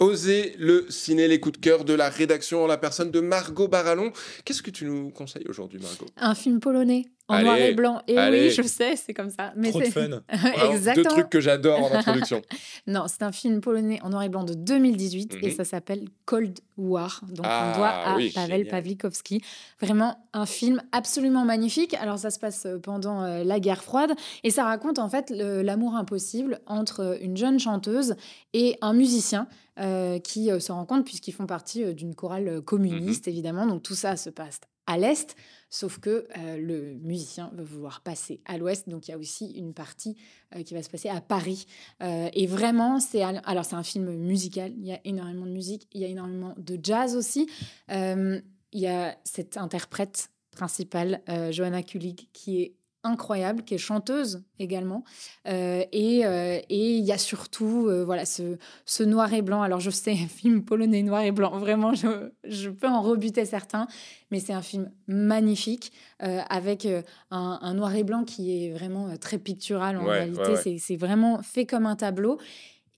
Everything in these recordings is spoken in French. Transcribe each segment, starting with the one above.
Oser le ciné, les coups de cœur de la rédaction en la personne de Margot Barallon. Qu'est-ce que tu nous conseilles aujourd'hui, Margot? Un film polonais en Allez, noir et blanc. Et allez. oui, je sais, c'est comme ça. Mais Trop de c'est fun. Vraiment, Deux exactement. trucs que j'adore en introduction. Non, c'est un film polonais en noir et blanc de 2018 et Mhm. ça s'appelle Cold War. Donc Ah, on doit à oui, Pavel génial. Pawlikowski. Vraiment un film absolument magnifique. Alors ça se passe euh, pendant euh, la guerre froide et ça raconte en fait l'amour impossible entre une jeune chanteuse et un musicien euh, qui euh, se rencontrent puisqu'ils font partie euh, d'une chorale euh, communiste évidemment. Donc tout ça se passe à l'est. Sauf que euh, le musicien va vouloir passer à l'ouest, donc il y a aussi une partie euh, qui va se passer à Paris. Euh, et vraiment, c'est al- alors c'est un film musical. Il y a énormément de musique, il y a énormément de jazz aussi. Il y a cette interprète principale, Johanna Kulig, qui est incroyable, qui est chanteuse également. Euh, et euh, et il y a surtout euh, voilà ce, ce noir et blanc. Alors je sais, un film polonais noir et blanc, vraiment, je, je peux en rebuter certains, mais c'est un film magnifique euh, avec un, un noir et blanc qui est vraiment très pictural en Ouais, réalité. ouais, ouais. C'est- C'est vraiment fait comme un tableau.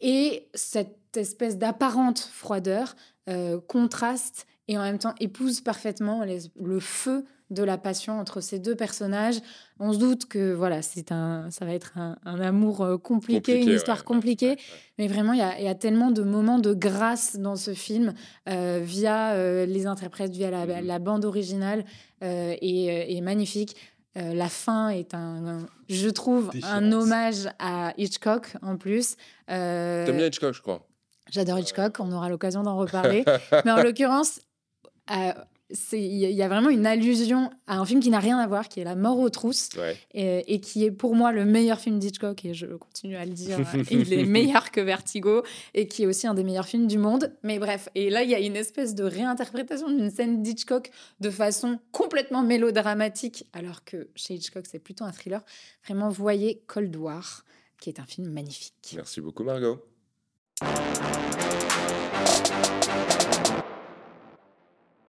Et cette espèce d'apparente froideur contraste et en même temps épouse parfaitement les- le feu de la passion entre ces deux personnages. On se doute que voilà, c'est un, ça va être un, un amour euh, compliqué, Compliqué, une histoire ouais, compliquée. ouais, ouais. Mais vraiment, il y, y a tellement de moments de grâce dans ce film euh, via euh, les interprètes, via la, Mhm. la bande originale euh, et, et magnifique. La fin est un, un- je trouve, un hommage à Hitchcock en plus. T'aimes bien Hitchcock, je crois. J'adore Hitchcock, on aura l'occasion d'en reparler. Mais en l'occurrence, il y a vraiment une allusion à un film qui n'a rien à voir, qui est La mort aux trousses, Ouais. et, et qui est pour moi le meilleur film d'Hitchcock, et je continue à le dire, il est meilleur que Vertigo, et qui est aussi un des meilleurs films du monde. Mais bref, et là, il y a une espèce de réinterprétation d'une scène d'Hitchcock de façon complètement mélodramatique, alors que chez Hitchcock, c'est plutôt un thriller. Vraiment, voyez Cold War, qui est un film magnifique. Merci beaucoup, Margot.